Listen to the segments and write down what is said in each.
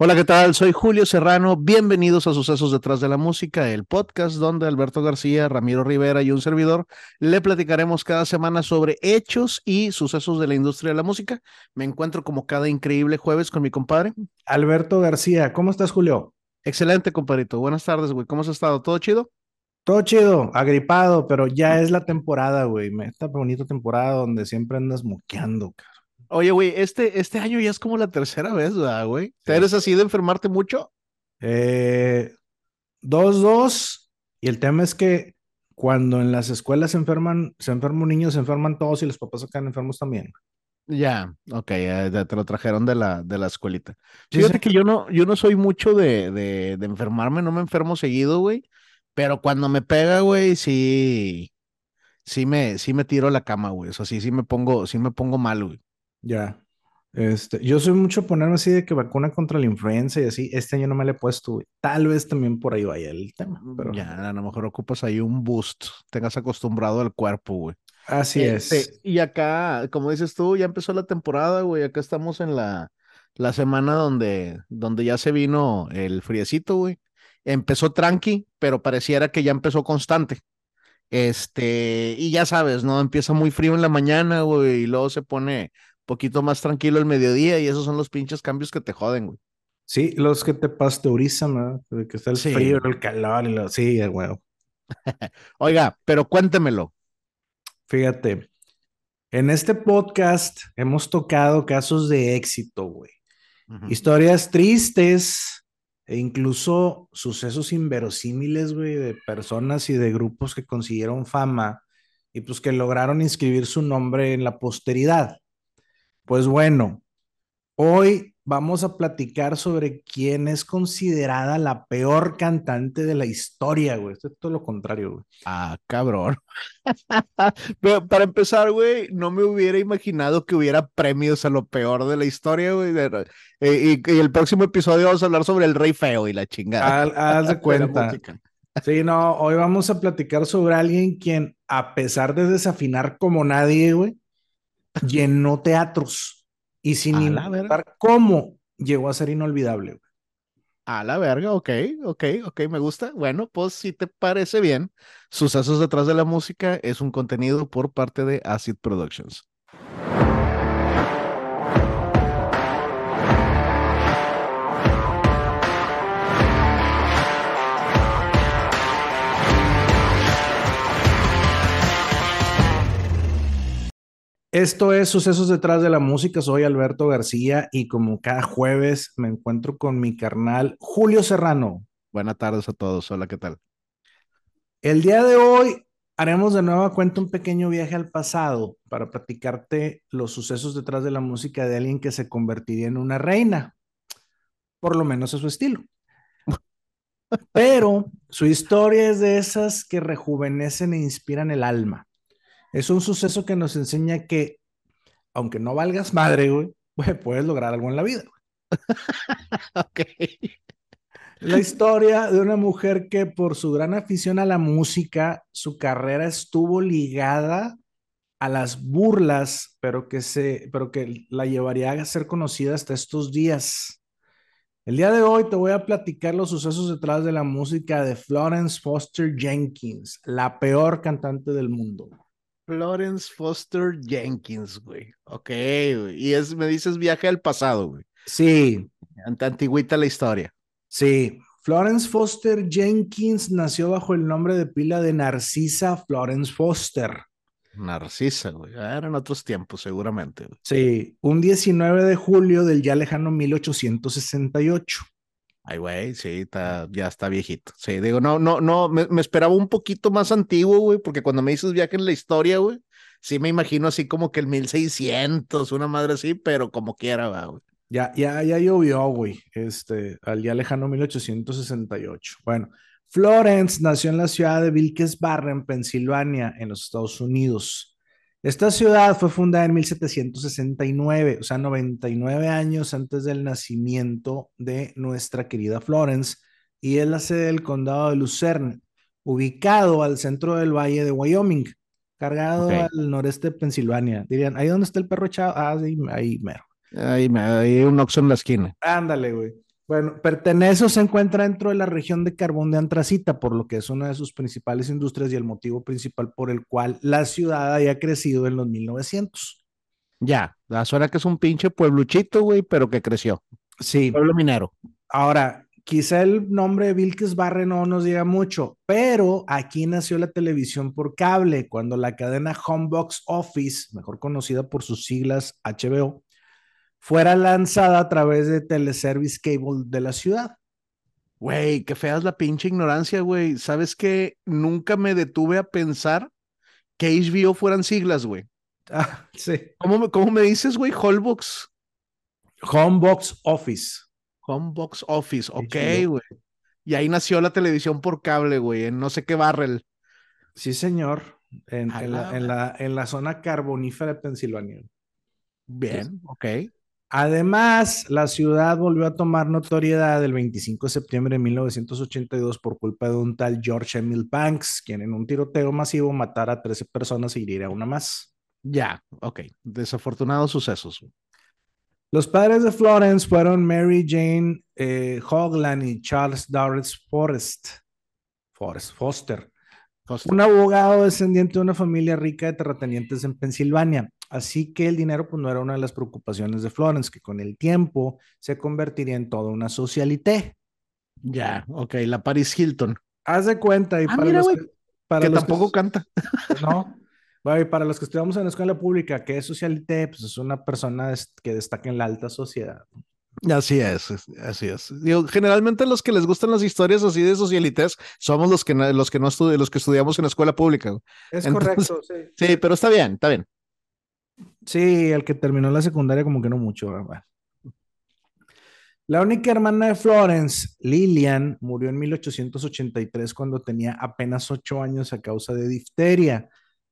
Hola, ¿qué tal? Soy Julio Serrano. Bienvenidos a Sucesos detrás de la música, el podcast donde Alberto García, Ramiro Rivera y un servidor le platicaremos cada semana sobre hechos y sucesos de la industria de la música. Me encuentro como cada increíble jueves con mi compadre. Alberto García, ¿cómo estás, Julio? Excelente, compadrito. Buenas tardes, güey. ¿Cómo has estado? ¿Todo chido? Todo chido, agripado, pero ya es la temporada, güey. Esta bonita temporada donde siempre andas moqueando, cara. Oye, güey, este, este año ya es como la tercera vez, ¿verdad, güey? ¿Te eres así de enfermarte mucho? Eh, dos, dos. Y el tema es que cuando en las escuelas se enferman, se enferma un niño, se enferman todos y los papás sacan enfermos también. Ya, ok, ya te lo trajeron de la, de la escuelita. Fíjate que yo no, yo no soy mucho de, de, de enfermarme, no me enfermo seguido, güey. Pero cuando me pega, güey, sí, sí me, sí me tiro a la cama, güey. O sea, sí, sí me pongo, sí me pongo mal, güey. Ya. Este, yo soy mucho ponerme así de que vacuna contra la influenza y así. Este año no me la he puesto, Tal vez también por ahí vaya el tema. Mm, pero... Ya, a lo mejor ocupas ahí un boost. Tengas acostumbrado al cuerpo, güey. Así este, es. Y acá, como dices tú, ya empezó la temporada, güey. Acá estamos en la, la semana donde, donde ya se vino el friecito, güey. Empezó tranqui, pero pareciera que ya empezó constante. Este, y ya sabes, ¿no? Empieza muy frío en la mañana, güey, y luego se pone poquito más tranquilo el mediodía y esos son los pinches cambios que te joden, güey. Sí, los que te pasteurizan, ¿no? que está el frío, el calor y lo... Sí, güey. Oiga, pero cuéntemelo. Fíjate, en este podcast hemos tocado casos de éxito, güey. Historias tristes e incluso sucesos inverosímiles, güey, de personas y de grupos que consiguieron fama y pues que lograron inscribir su nombre en la posteridad. Pues bueno, hoy vamos a platicar sobre quién es considerada la peor cantante de la historia, güey. Esto es todo lo contrario, güey. Ah, cabrón. Pero para empezar, güey, no me hubiera imaginado que hubiera premios a lo peor de la historia, güey. Eh, y, el próximo episodio vamos a hablar sobre el rey feo y la chingada. Haz de cuenta. Sí, no, hoy vamos a platicar sobre alguien quien, a pesar de desafinar como nadie, güey, llenó teatros y sin importar cómo llegó a ser inolvidable. A la verga, ok, ok, ok, me gusta. Bueno, pues si te parece bien, Sucesos detrás de la música es un contenido por parte de Acid Productions. Esto es Sucesos detrás de la música. Soy Alberto García y como cada jueves me encuentro con mi carnal Julio Serrano. Buenas tardes a todos. Hola, ¿qué tal? El día de hoy haremos de nuevo cuenta un pequeño viaje al pasado para platicarte los sucesos detrás de la música de alguien que se convertiría en una reina, por lo menos a su estilo. Pero su historia es de esas que rejuvenecen e inspiran el alma. Es un suceso que nos enseña que, aunque no valgas madre, güey, puedes lograr algo en la vida. ok. La historia de una mujer que por su gran afición a la música, su carrera estuvo ligada a las burlas, pero que, se, pero que la llevaría a ser conocida hasta estos días. El día de hoy te voy a platicar los sucesos detrás de la música de Florence Foster Jenkins, la peor cantante del mundo. Florence Foster Jenkins, güey. Ok, güey. Y es, me dices viaje al pasado, güey. Sí. Ante antigüita la historia. Sí. Florence Foster Jenkins nació bajo el nombre de pila de Narcisa Florence Foster. Narcisa, güey. Ah, eran otros tiempos, seguramente. Sí, un 19 de julio del ya lejano 1868. Ay, güey, sí, está, ya está viejito. Sí, digo, no, no, no, me, esperaba un poquito más antiguo, güey, porque cuando me dices viaje en la historia, güey, sí me imagino así como que el 1600, una madre así, pero como quiera, güey. Ya, ya, ya llovió, güey, este, al ya lejano 1868. Bueno, Florence nació en la ciudad de Wilkes-Barre, Pensilvania, en los Estados Unidos. Esta ciudad fue fundada en 1769, o sea, 99 años antes del nacimiento de nuestra querida Florence, y es la sede del condado de Lucerne, ubicado al centro del valle de Wyoming, cargado al noreste de Pensilvania. Dirían, ¿ahí dónde está el perro echado? Ah, ahí, ahí mero. Ahí, hay un oxo en la esquina. Ándale, güey. Bueno, pertenece o se encuentra dentro de la región de carbón de antracita, por lo que es una de sus principales industrias y el motivo principal por el cual la ciudad haya crecido en los 1900. Ya, la suena que es un pinche puebluchito, güey, pero que creció. Sí. Pueblo minero. Ahora, quizá el nombre de Vilques Barre no nos diga mucho, pero aquí nació la televisión por cable, cuando la cadena Homebox Office, mejor conocida por sus siglas HBO, fuera lanzada a través de Teleservice Cable de la ciudad. Güey, qué fea es la pinche ignorancia, güey. ¿Sabes qué? Nunca me detuve a pensar que HBO fueran siglas, güey. Ah, sí. ¿Cómo me, cómo me dices, güey? Holbox. Homebox Office. Homebox Office, ok, güey. Y ahí nació la televisión por cable, güey, en no sé qué barrel. Sí, señor. En, la, en la- en la zona carbonífera de Pensilvania. Bien, ok. Además, la ciudad volvió a tomar notoriedad el 25 de septiembre de 1982 por culpa de un tal George Emil Banks, quien en un tiroteo masivo matara a 13 personas y hiriera a una más. Ya, ok. Desafortunados sucesos. Los padres de Florence fueron Mary Jane eh, Hogland y Charles Dawes Forrest, Forrest Foster, Foster. un abogado descendiente de una familia rica de terratenientes en Pensilvania. Así que el dinero pues, no era una de las preocupaciones de Florence, que con el tiempo se convertiría en toda una socialité. Ya, ok. La Paris Hilton. Haz de cuenta, y Ah, para mira, los que, para que los tampoco canta. no, Bueno, y para los que estudiamos en la escuela pública, ¿qué es socialité? Pues es una persona que destaca en la alta sociedad. Así es, así es. Digo, generalmente los que les gustan las historias así de socialites somos los que no, los que no estudi- los que estudiamos en la escuela pública. Es Entonces- correcto, sí. Sí, pero está bien, está bien. Sí, el que terminó la secundaria como que no mucho. ¿verdad? La única hermana de Florence, Lillian, murió en 1883 cuando tenía apenas 8 años a causa de difteria,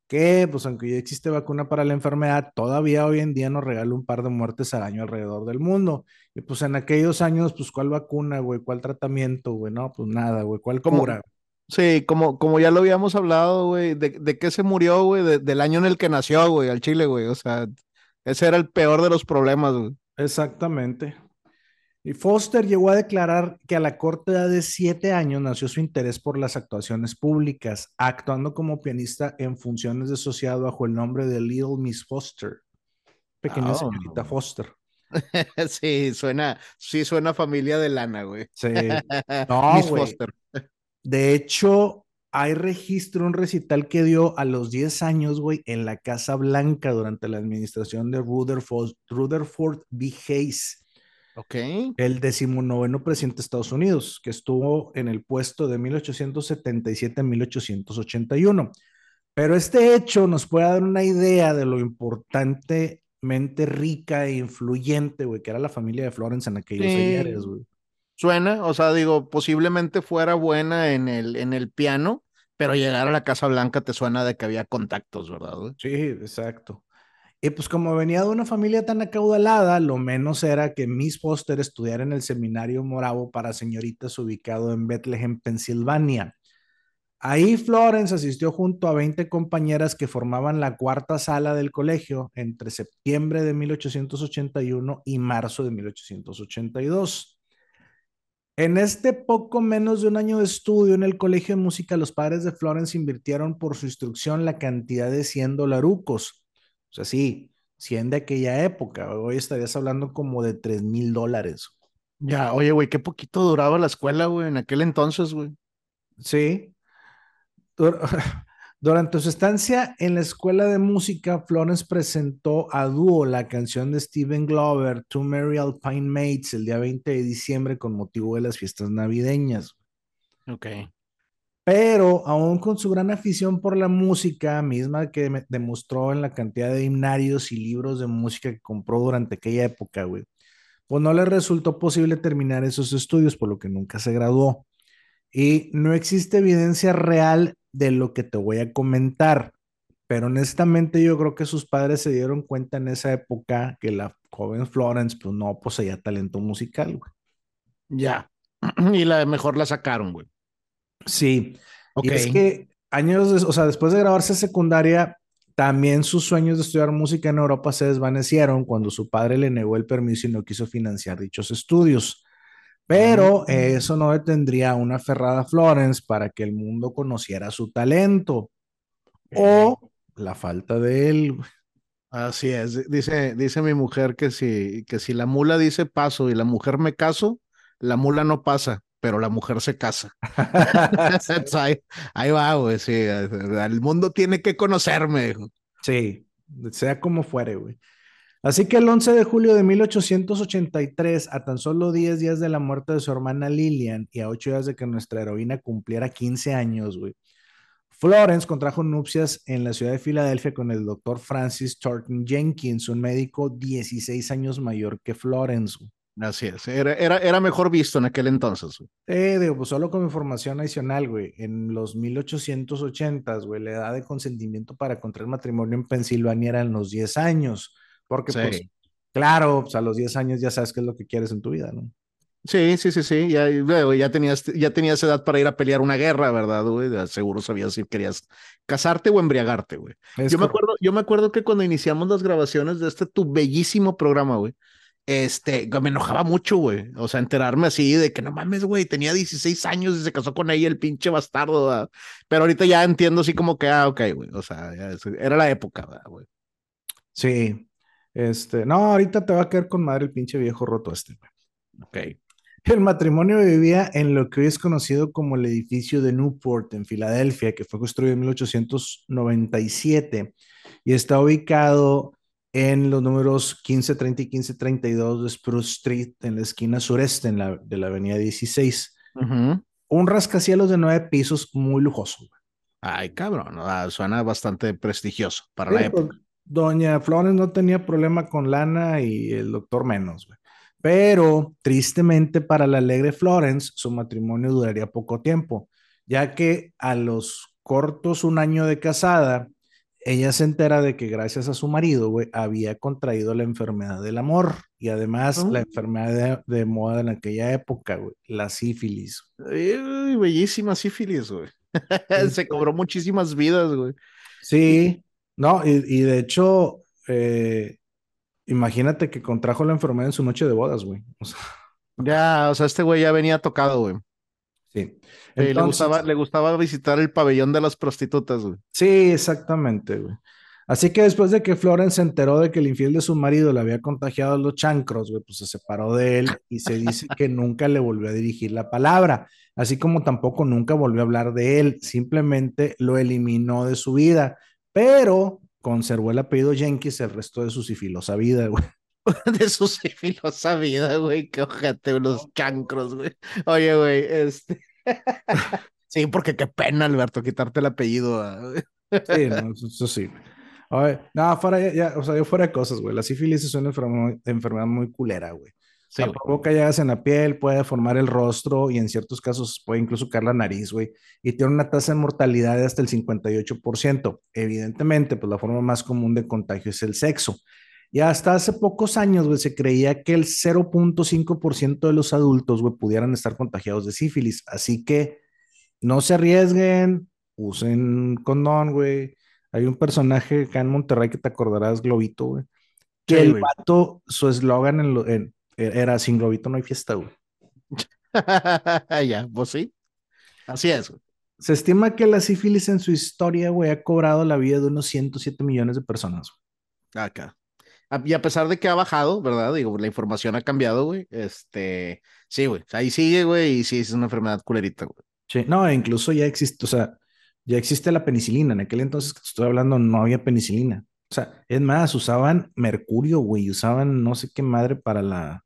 que pues aunque ya existe vacuna para la enfermedad, todavía hoy en día nos regala un par de muertes al año alrededor del mundo. Y pues en aquellos años, pues ¿cuál vacuna, güey? ¿Cuál tratamiento, güey? No, pues nada, güey. ¿Cuál cura? Sí, como, como ya lo habíamos hablado, güey, de, de qué se murió, güey, De- del año en el que nació, güey, al Chile, güey. O sea, ese era el peor de los problemas, güey. Exactamente. Y Foster llegó a declarar que a la corta edad de siete años nació su interés por las actuaciones públicas, actuando como pianista en funciones de sociedad bajo el nombre de Little Miss Foster. Pequeña Oh. señorita Foster. Sí, suena, sí suena familia de lana, güey. Sí. No, Miss güey. Foster. De hecho, hay registro, un recital que dio a los 10 años, güey, en la Casa Blanca durante la administración de Rutherford, Rutherford B. Hayes. Ok. el decimonoveno presidente de Estados Unidos, que estuvo en el puesto de 1877 a 1881. Pero este hecho nos puede dar una idea de lo importantemente rica e influyente, güey, que era la familia de Florence en aquellos Sí. ayeres, güey. Suena, o sea, digo, posiblemente fuera buena en el, en el piano, pero llegar a la Casa Blanca te suena de que había contactos, ¿verdad? Sí, exacto. Y pues como venía de una familia tan acaudalada, lo menos era que Miss Foster estudiara en el seminario moravo para señoritas ubicado en Bethlehem, Pensilvania. Ahí Florence asistió junto a 20 compañeras que formaban la cuarta sala del colegio entre septiembre de 1881 y marzo de 1882. En este poco menos de un año de estudio en el colegio de música, los padres de Florence invirtieron por su instrucción la cantidad de 100 dolarucos. O sea, sí, 100 de aquella época. Hoy estarías hablando como de 3 mil dólares. Ya, oye, güey, qué poquito duraba la escuela, güey, en aquel entonces, güey. Sí. Dur- Durante su estancia en la escuela de música, Florence presentó a dúo la canción de Steven Glover, Two Merry Alpine Mates, el día 20 de diciembre con motivo de las fiestas navideñas. Ok. Pero aún con su gran afición por la música, misma que demostró en la cantidad de himnarios y libros de música que compró durante aquella época, güey, pues no le resultó posible terminar esos estudios, por lo que nunca se graduó. Y no existe evidencia real de lo que te voy a comentar, pero honestamente yo creo que sus padres se dieron cuenta en esa época que la joven Florence, pues no poseía talento musical, güey. Ya. Y la mejor la sacaron, güey. Sí, Ok. Y es que años, des- o sea, después de grabarse secundaria, también sus sueños de estudiar música en Europa se desvanecieron cuando su padre le negó el permiso y no quiso financiar dichos estudios. Pero eso no detendría a una Ferrada Florence para que el mundo conociera su talento o la falta de él. Así es, dice, dice mi mujer que si, que si la mula dice paso y la mujer me caso, la mula no pasa, pero la mujer se casa. ahí, ahí, va, güey, sí, el mundo tiene que conocerme. Sí, sea como fuere, güey. Así que el 11 de julio de 1883, a tan solo 10 días de la muerte de su hermana Lillian y a 8 días de que nuestra heroína cumpliera 15 años, güey, Florence contrajo nupcias en la ciudad de Filadelfia con el doctor Francis Thornton Jenkins, un médico 16 años mayor que Florence. Así es, era, era, era, mejor visto en aquel entonces. Eh, digo, pues solo con información adicional, güey. En los 1880, güey, la edad de consentimiento para contraer matrimonio en Pensilvania era en los 10 años. Porque, pues, claro, pues a los 10 años ya sabes qué es lo que quieres en tu vida, ¿no? Sí, sí, sí, sí. Ya, ya, tenías, ya tenías edad para ir a pelear una guerra, ¿verdad, güey? Seguro sabías si querías casarte o embriagarte, güey. Yo me, acuerdo, yo me acuerdo que cuando iniciamos las grabaciones de este tu bellísimo programa, güey, este, me enojaba mucho, güey. O sea, enterarme así de que no mames, güey, tenía 16 años y se casó con ella el pinche bastardo, ¿verdad? Pero ahorita ya entiendo así como que, ah, ok, güey. O sea, era la época, güey? Sí. Este, no, ahorita te va a caer con madre el pinche viejo roto este. Ok. El matrimonio vivía en lo que hoy es conocido como el edificio de Newport en Filadelfia, que fue construido en 1897 y está ubicado en los números 1530 y 1532 de Spruce Street, en la esquina sureste de la avenida 16. Un rascacielos de nueve pisos muy lujoso. Ay, cabrón, suena bastante prestigioso para la época. Doña Flores no tenía problema con lana y el doctor menos, güey. Pero tristemente para la alegre Florence, su matrimonio duraría poco tiempo, ya que a los cortos un año de casada, ella se entera de que gracias a su marido, güey, había contraído la enfermedad del amor y además la oh. enfermedad de, moda en aquella época, güey, la sífilis. bellísima sífilis, güey. se cobró muchísimas vidas, güey. Sí, no, y, y de hecho, eh, Imagínate que contrajo la enfermedad en su noche de bodas, güey. Ya, o sea, este güey ya venía tocado, güey. Sí. le, gustaba, le gustaba visitar el pabellón de las prostitutas, güey. Sí, exactamente, güey. Así que después de que Florence se enteró de que el infiel de su marido le había contagiado a los chancros, güey, pues se separó de él y se dice que nunca le volvió a dirigir la palabra, así como tampoco nunca volvió a hablar de él, simplemente lo eliminó de su vida. Pero conservó el apellido Jenkins el resto de su sifilosa vida, güey. De su sifilosa vida, güey. Que ojete, unos chancros, güey. Oye, güey, este. sí, porque qué pena, Alberto, quitarte el apellido. Ah, sí, no, eso, sí. Oye, no, fuera ya, o sea, yo fuera de cosas, güey. La sífilis es una enfermedad muy culera, güey. Sí, la provoca llagas en la piel, puede formar el rostro y en ciertos casos puede incluso caer la nariz, güey. Y tiene una tasa de mortalidad de hasta el 58%. Evidentemente, pues la forma más común de contagio es el sexo. Y hasta hace pocos años, güey, se creía que el 0.5% de los adultos, güey, pudieran estar contagiados de sífilis. Así que no se arriesguen, usen condón, güey. Hay un personaje acá en Monterrey que te acordarás, Globito, güey. Que el vato, su eslogan en, en, era sin globito no hay fiesta, güey. ya, pues sí. Así es. Se estima que la sífilis en su historia, güey, ha cobrado la vida de unos 107 millones de personas. Acá. Y a pesar de que ha bajado, ¿verdad? Digo, la información ha cambiado, güey. Este, sí, güey. Ahí sigue, güey, y sí, es una enfermedad culerita, güey. Sí, no, incluso ya existe, o sea, ya existe la penicilina. En aquel entonces que estoy hablando no había penicilina. O sea, es más, usaban mercurio, güey, usaban no sé qué madre para la,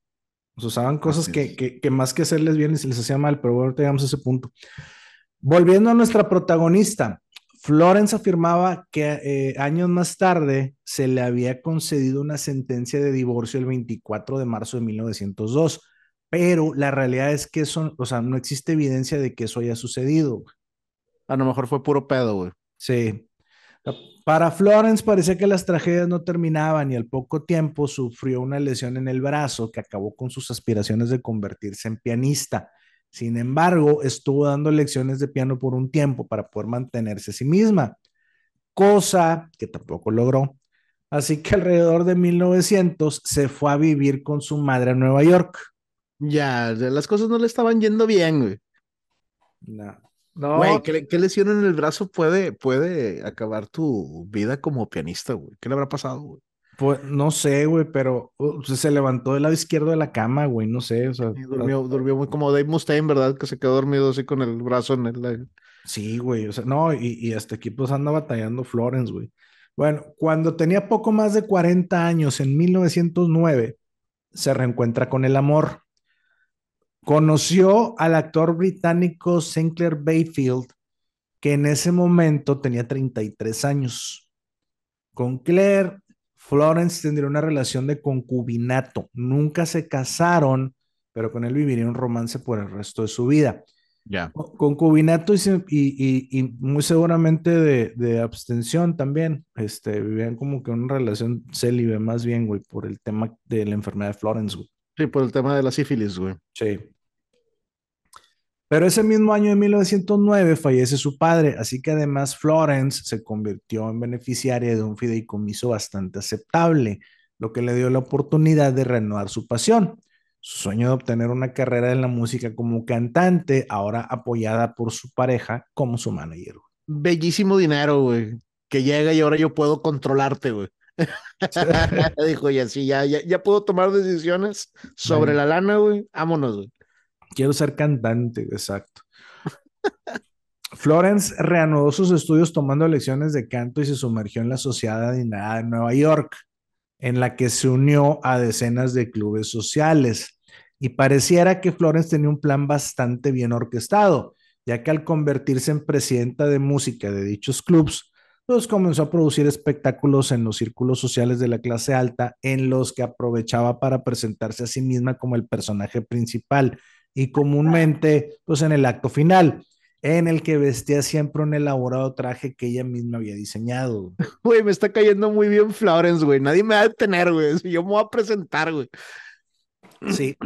usaban cosas que, que, más que hacerles bien se les hacía mal, pero bueno, llegamos a ese punto. Volviendo a nuestra protagonista, Florence afirmaba que eh, años más tarde se le había concedido una sentencia de divorcio el 24 de marzo de 1902, pero la realidad es que eso, o sea, no existe evidencia de que eso haya sucedido. A lo mejor fue puro pedo, güey. Sí. Para Florence parecía que las tragedias no terminaban y al poco tiempo sufrió una lesión en el brazo que acabó con sus aspiraciones de convertirse en pianista. Sin embargo, estuvo dando lecciones de piano por un tiempo para poder mantenerse a sí misma, cosa que tampoco logró. Así que alrededor de 1900 se fue a vivir con su madre a Nueva York. Ya, las cosas no le estaban yendo bien, güey. No. No. Güey, ¿qué, ¿qué, lesión en el brazo puede, puede acabar tu vida como pianista, güey? ¿Qué le habrá pasado, güey? Pues no sé, güey, pero uh, se levantó del lado izquierdo de la cama, güey, no sé, o sea. durmió, durmió muy como Dave Mustaine, ¿verdad? Que se quedó dormido así con el brazo en el. Sí, güey, o sea, no, y, y hasta aquí pues anda batallando Florence, güey. Bueno, cuando tenía poco más de 40 años, en 1909, se reencuentra con el amor. Conoció al actor británico Sinclair Bayfield, que en ese momento tenía 33 años. Con Claire Florence tendría una relación de concubinato. Nunca se casaron, pero con él viviría un romance por el resto de su vida. Ya. Concubinato y, y, muy seguramente de, abstención también. Este, vivían como que una relación célibe, más bien, güey, por el tema de la enfermedad de Florence, güey. Sí, por el tema de la sífilis, güey. Sí. Pero ese mismo año de 1909 fallece su padre, así que además Florence se convirtió en beneficiaria de un fideicomiso bastante aceptable, lo que le dio la oportunidad de renovar su pasión. Su sueño de obtener una carrera en la música como cantante, ahora apoyada por su pareja como su manager. Bellísimo dinero, güey, que llega y ahora yo puedo controlarte, güey. Dijo, y así ya, ya, puedo tomar decisiones sobre la lana, güey. Vámonos, güey. Quiero ser cantante, exacto. Florence reanudó sus estudios tomando lecciones de canto y se sumergió en la sociedad de Nueva York, en la que se unió a decenas de clubes sociales. Y pareciera que Florence tenía un plan bastante bien orquestado, ya que al convertirse en presidenta de música de dichos clubes, pues comenzó a producir espectáculos en los círculos sociales de la clase alta, en los que aprovechaba para presentarse a sí misma como el personaje principal y comúnmente pues en el acto final, en el que vestía siempre un elaborado traje que ella misma había diseñado. Güey, me está cayendo muy bien Florence, güey. Nadie me va a detener, güey. Yo me voy a presentar, güey. Sí.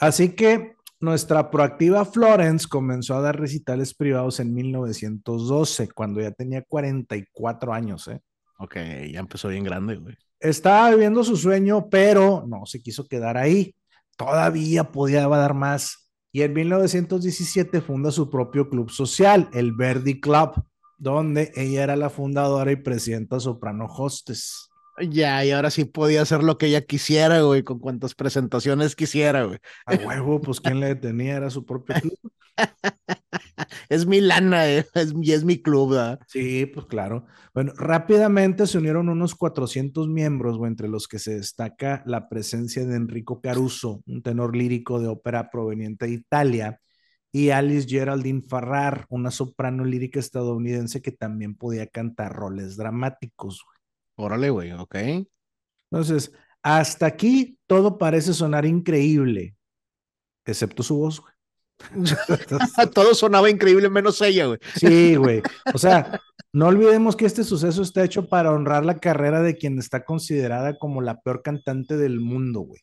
Así que nuestra proactiva Florence comenzó a dar recitales privados en 1912, cuando ya tenía 44 años, ¿eh? Ok, ya empezó bien grande, güey. Estaba viviendo su sueño, pero no se quiso quedar ahí todavía podía dar más. Y en 1917 funda su propio club social, el Verdi Club, donde ella era la fundadora y presidenta soprano hostes. Ya, y ahora sí podía hacer lo que ella quisiera, güey, con cuantas presentaciones quisiera, güey. A huevo, pues quién le detenía, era su propio club. es mi lana eh, es, y es mi club. ¿verdad? Sí, pues claro. Bueno, rápidamente se unieron unos 400 miembros, entre los que se destaca la presencia de Enrico Caruso, un tenor lírico de ópera proveniente de Italia, y Alice Geraldine Farrar, una soprano lírica estadounidense que también podía cantar roles dramáticos. Órale, güey, ok. Entonces, hasta aquí todo parece sonar increíble, excepto su voz, güey. Todo sonaba increíble menos ella, güey. Sí, güey. O sea, no olvidemos que este suceso está hecho para honrar la carrera de quien está considerada como la peor cantante del mundo, güey.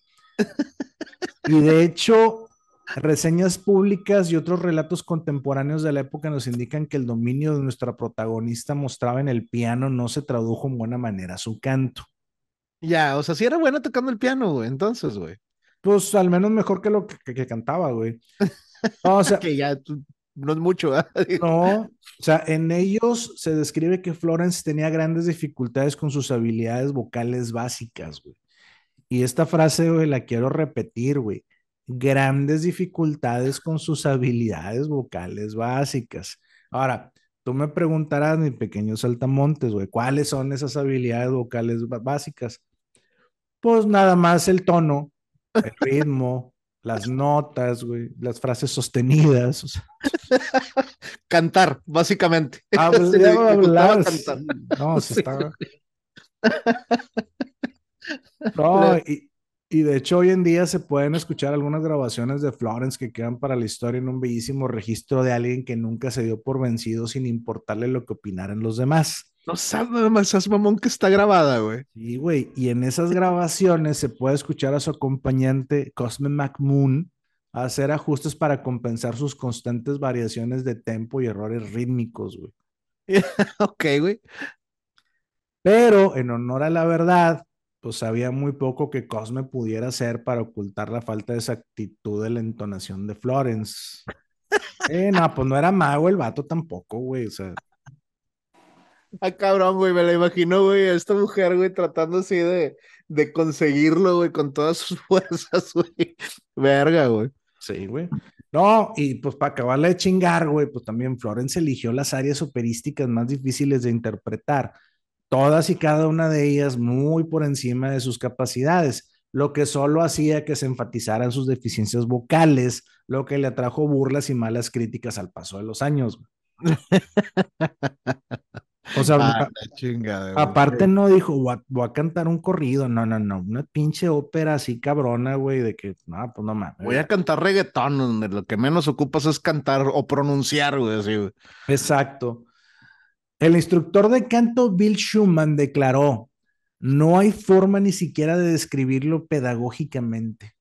Y de hecho, reseñas públicas y otros relatos contemporáneos de la época nos indican que el dominio de nuestra protagonista mostraba en el piano no se tradujo en buena manera su canto. Ya, o sea, sí era buena tocando el piano, güey, entonces, güey. Pues al menos mejor que lo que, que cantaba, güey. No, o sea, que ya no es mucho. No, o sea, en ellos se describe que Florence tenía grandes dificultades con sus habilidades vocales básicas, güey. Y esta frase, güey, la quiero repetir, güey. Grandes dificultades con sus habilidades vocales básicas. Ahora, tú me preguntarás, mi pequeño saltamontes, güey, ¿cuáles son esas habilidades vocales básicas? Pues nada más el tono, el ritmo, las notas, güey, las frases sostenidas. Cantar, básicamente. No, se está... No, y, y, de hecho hoy en día se pueden escuchar algunas grabaciones de Florence que quedan para la historia en un bellísimo registro de alguien que nunca se dio por vencido sin importarle lo que opinaran los demás. No sabes nada más, es mamón que está grabada, güey. Sí, güey. Y en esas grabaciones se puede escuchar a su acompañante Cosme McMoon hacer ajustes para compensar sus constantes variaciones de tempo y errores rítmicos, güey. ok, güey. Pero en honor a la verdad, pues había muy poco que Cosme pudiera hacer para ocultar la falta de exactitud de la entonación de Florence. Eh, no, pues no era mago el vato tampoco, güey. O sea, Ah, cabrón, güey, me la imagino, güey, a esta mujer, güey, tratando así de, de conseguirlo, güey, con todas sus fuerzas, güey. Verga, güey. sí, güey. No, y pues para acabarle de chingar, güey, pues también Florence eligió las áreas operísticas más difíciles de interpretar, todas y cada una de ellas muy por encima de sus capacidades, lo que solo hacía que se enfatizaran sus deficiencias vocales, lo que le atrajo burlas y malas críticas al paso de los años. O sea, Ah, chingada, aparte no dijo, voy a, voy a cantar un corrido, no, no, no, una pinche ópera así cabrona, güey, de que, no, pues no mames. Voy a cantar reggaetón, donde lo que menos ocupas es cantar o pronunciar, güey, así, güey. Exacto. El instructor de canto Bill Schumann declaró, no hay forma ni siquiera de describirlo pedagógicamente.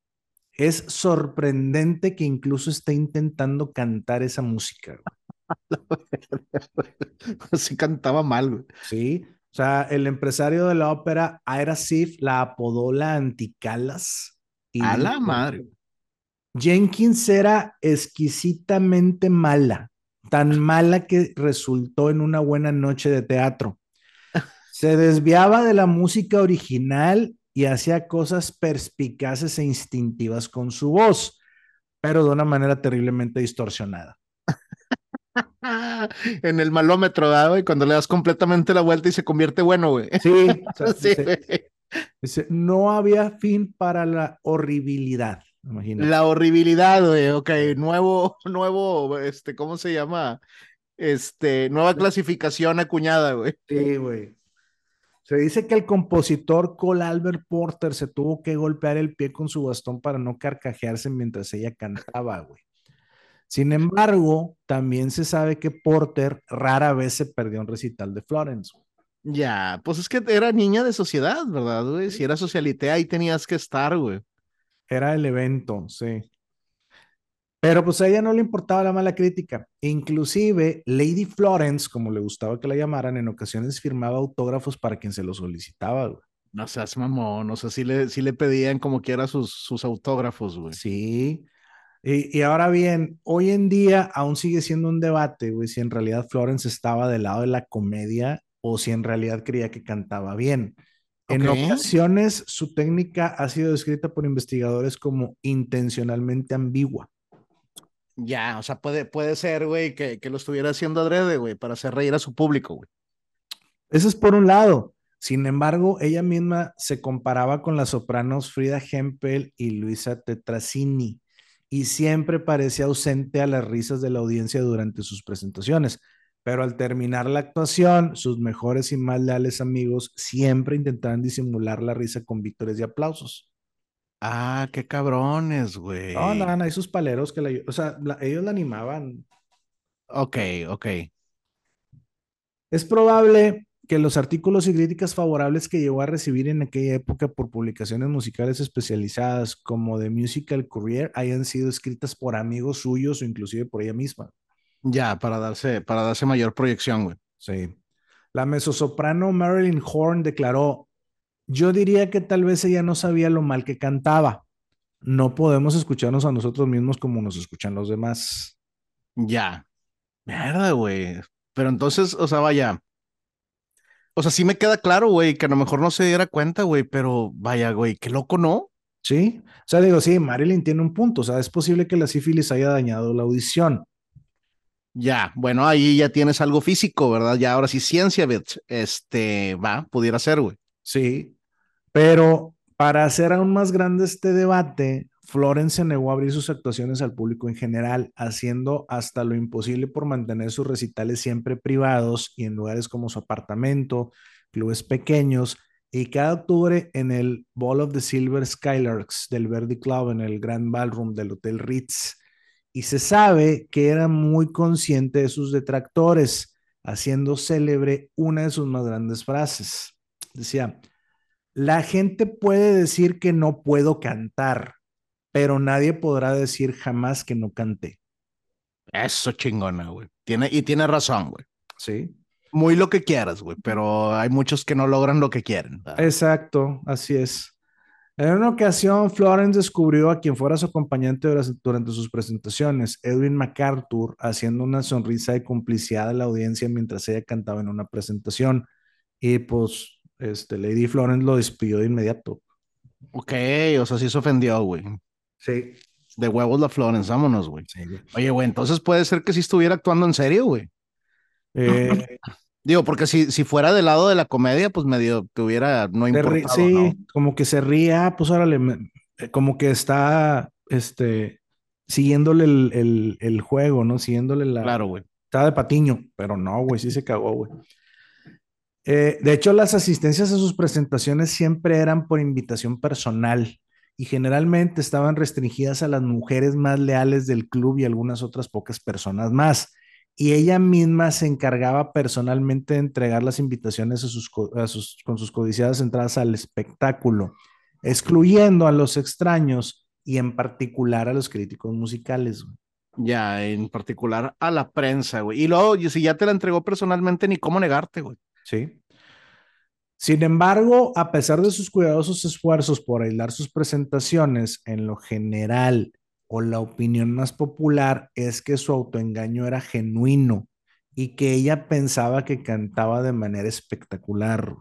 Es sorprendente que incluso esté intentando cantar esa música. güey". Así cantaba mal, güey. Sí, o sea, el empresario de la ópera Ira Sif la apodó la Anticalas. y A la madre. Jenkins era exquisitamente mala, tan mala que resultó en una buena noche de teatro. Se desviaba de la música original y hacía cosas perspicaces e instintivas con su voz, pero de una manera terriblemente distorsionada. En el malómetro, ¿verdad, güey? Cuando le das completamente la vuelta y se convierte bueno, güey. Sí, o sea, Sí, dice, no había fin para la horribilidad. Imagínate. La horribilidad, güey. Ok, nuevo, nuevo, este, ¿cómo se llama? Este, nueva clasificación acuñada, güey. Sí, güey. Se dice que el compositor Cole Albert Porter se tuvo que golpear el pie con su bastón para no carcajearse mientras ella cantaba, güey. Sin embargo, también se sabe que Porter rara vez se perdió un recital de Florence. güey. Ya, pues es que era niña de sociedad, ¿verdad, güey? Si era socialité, ahí tenías que estar, güey. Era el evento, sí. Pero pues a ella no le importaba la mala crítica. Inclusive Lady Florence, como le gustaba que la llamaran, en ocasiones firmaba autógrafos para quien se los solicitaba, güey. No seas mamón, no sé si le, si le pedían como quiera sus, sus autógrafos, güey. Sí. Y, y ahora bien, hoy en día aún sigue siendo un debate, güey, si en realidad Florence estaba del lado de la comedia o si en realidad creía que cantaba bien. En ocasiones, su técnica ha sido descrita por investigadores como intencionalmente ambigua. Ya, o sea, puede, puede ser, güey, que, que lo estuviera haciendo adrede, güey, para hacer reír a su público, güey. Eso es por un lado. Sin embargo, ella misma se comparaba con las sopranos Frida Hempel y Luisa Tetrazzini y siempre parecía ausente a las risas de la audiencia durante sus presentaciones. Pero al terminar la actuación, sus mejores y más leales amigos siempre intentaban disimular la risa con vítores y aplausos. Ah, qué cabrones, güey. No, no, no, hay sus paleros que la, o sea, la- ellos la animaban. Ok, ok. Es probable que los artículos y críticas favorables que llegó a recibir en aquella época por publicaciones musicales especializadas como The Musical Career hayan sido escritas por amigos suyos o inclusive por ella misma. Ya, para darse, para darse mayor proyección, güey. Sí. La mezzosoprano Marilyn Horn declaró, yo diría que tal vez ella no sabía lo mal que cantaba. No podemos escucharnos a nosotros mismos como nos escuchan los demás. Ya. Mierda, güey. Pero entonces, o sea, vaya. O sea, sí me queda claro, güey, que a lo mejor no se diera cuenta, güey, pero vaya, güey, qué loco, ¿no? Sí. O sea, digo, sí, Marilyn tiene un punto. O sea, es posible que la sífilis haya dañado la audición. Ya, bueno, ahí ya tienes algo físico, ¿verdad? Ya ahora sí, ciencia, bitch. Este, va, pudiera ser, güey. Sí, pero para hacer aún más grande este debate, Florence se negó a abrir sus actuaciones al público en general, haciendo hasta lo imposible por mantener sus recitales siempre privados y en lugares como su apartamento, clubes pequeños, y cada octubre en el Ball of the Silver Skylarks del Verdi Club en el Grand Ballroom del Hotel Ritz. Y se sabe que era muy consciente de sus detractores, haciendo célebre una de sus más grandes frases. Decía, la gente puede decir que no puedo cantar, pero nadie podrá decir jamás que no canté. Eso chingona, güey. Tiene, y tiene razón, güey. ¿Sí? Muy lo que quieras, güey, pero hay muchos que no logran lo que quieren. ¿verdad? Exacto, así es. En una ocasión, Florence descubrió a quien fuera su acompañante durante, sus presentaciones, Edwin MacArthur, haciendo una sonrisa de complicidad a la audiencia mientras ella cantaba en una presentación. Y pues, este, Lady Florence lo despidió de inmediato. Ok, o sea, sí se ofendió, güey. Sí. De huevos la Florence, vámonos, güey. sí güey. Oye, güey, entonces puede ser que sí estuviera actuando en serio, güey. Eh, Digo, porque si, si fuera del lado de la comedia, pues medio te hubiera no importado, sí, ¿no? como que se ría, pues órale, eh, como que está, este, siguiéndole el, el- el juego, ¿no? Siguiéndole la, Claro, güey. Estaba de patiño, pero no, güey, sí se cagó, güey. Eh, de hecho, las asistencias a sus presentaciones siempre eran por invitación personal y generalmente estaban restringidas a las mujeres más leales del club y algunas otras pocas personas más. Y ella misma se encargaba personalmente de entregar las invitaciones a sus, co- a sus- con sus codiciadas entradas al espectáculo, excluyendo a los extraños y en particular a los críticos musicales. güey. Ya, en particular a la prensa, güey. Y luego, si ya te la entregó personalmente, ni cómo negarte, güey. ¿sí? Sin embargo, a pesar de sus cuidadosos esfuerzos por aislar sus presentaciones, en lo general o la opinión más popular es que su autoengaño era genuino y que ella pensaba que cantaba de manera espectacular.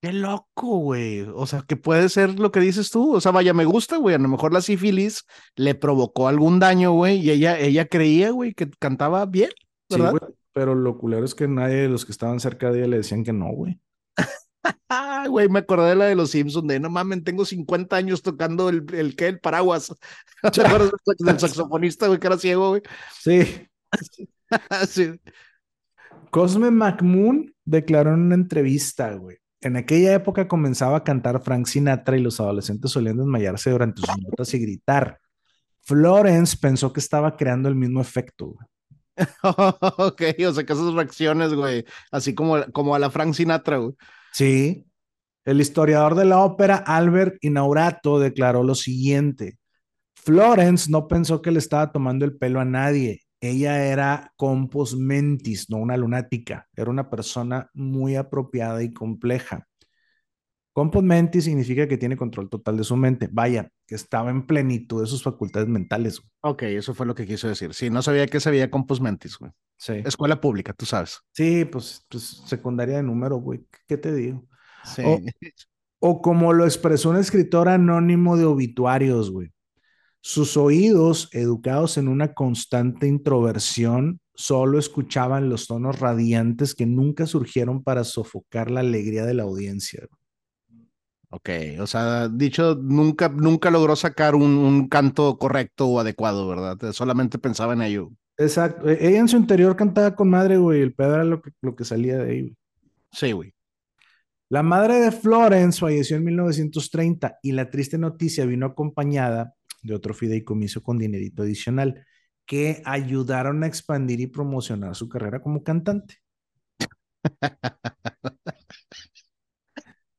Qué loco, güey. O sea, que puede ser lo que dices tú. O sea, vaya, me gusta, güey. A lo mejor la sífilis le provocó algún daño, güey. Y ella, ella creía, güey, que cantaba bien, Sí, ¿verdad? güey, pero lo culero es que nadie de los que estaban cerca de ella le decían que no, güey. Güey, me acordé de la de los Simpsons, de no mames, tengo 50 años tocando el, el ¿qué? El paraguas. ¿Te acuerdas del saxofonista, güey, que era ciego, güey? Sí. sí. Cosme McMoon declaró en una entrevista, güey. En aquella época comenzaba a cantar Frank Sinatra y los adolescentes solían desmayarse durante sus notas y gritar. Florence pensó que estaba creando el mismo efecto. güey. ok, o sea, que esas reacciones, güey, así como, como a la Frank Sinatra, güey. Sí. El historiador de la ópera Albert Inaurato declaró lo siguiente. Florence no pensó que le estaba tomando el pelo a nadie. Ella era compos mentis, no una lunática. Era una persona muy apropiada y compleja. Compos mentis significa que tiene control total de su mente. Vaya, que estaba en plenitud de sus facultades mentales. Ok, eso fue lo que quiso decir. Sí, no sabía que se veía Compos Mentis, güey. Sí. Escuela pública, tú sabes. Sí, pues, pues secundaria de número, güey. ¿Qué te digo? Sí. O como lo expresó un escritor anónimo de obituarios, güey. Sus oídos, educados en una constante introversión, solo escuchaban los tonos radiantes que nunca surgieron para sofocar la alegría de la audiencia. Ok, o sea, dicho, nunca, nunca logró sacar un, un canto correcto o adecuado, ¿verdad? Solamente pensaba en ello. Exacto. E- Ella en su interior cantaba con madre, güey. El pedo era lo que, lo que salía de ahí, güey. Sí, güey. La madre de Florence falleció en 1930 y la triste noticia vino acompañada de otro fideicomiso con dinerito adicional que ayudaron a expandir y promocionar su carrera como cantante.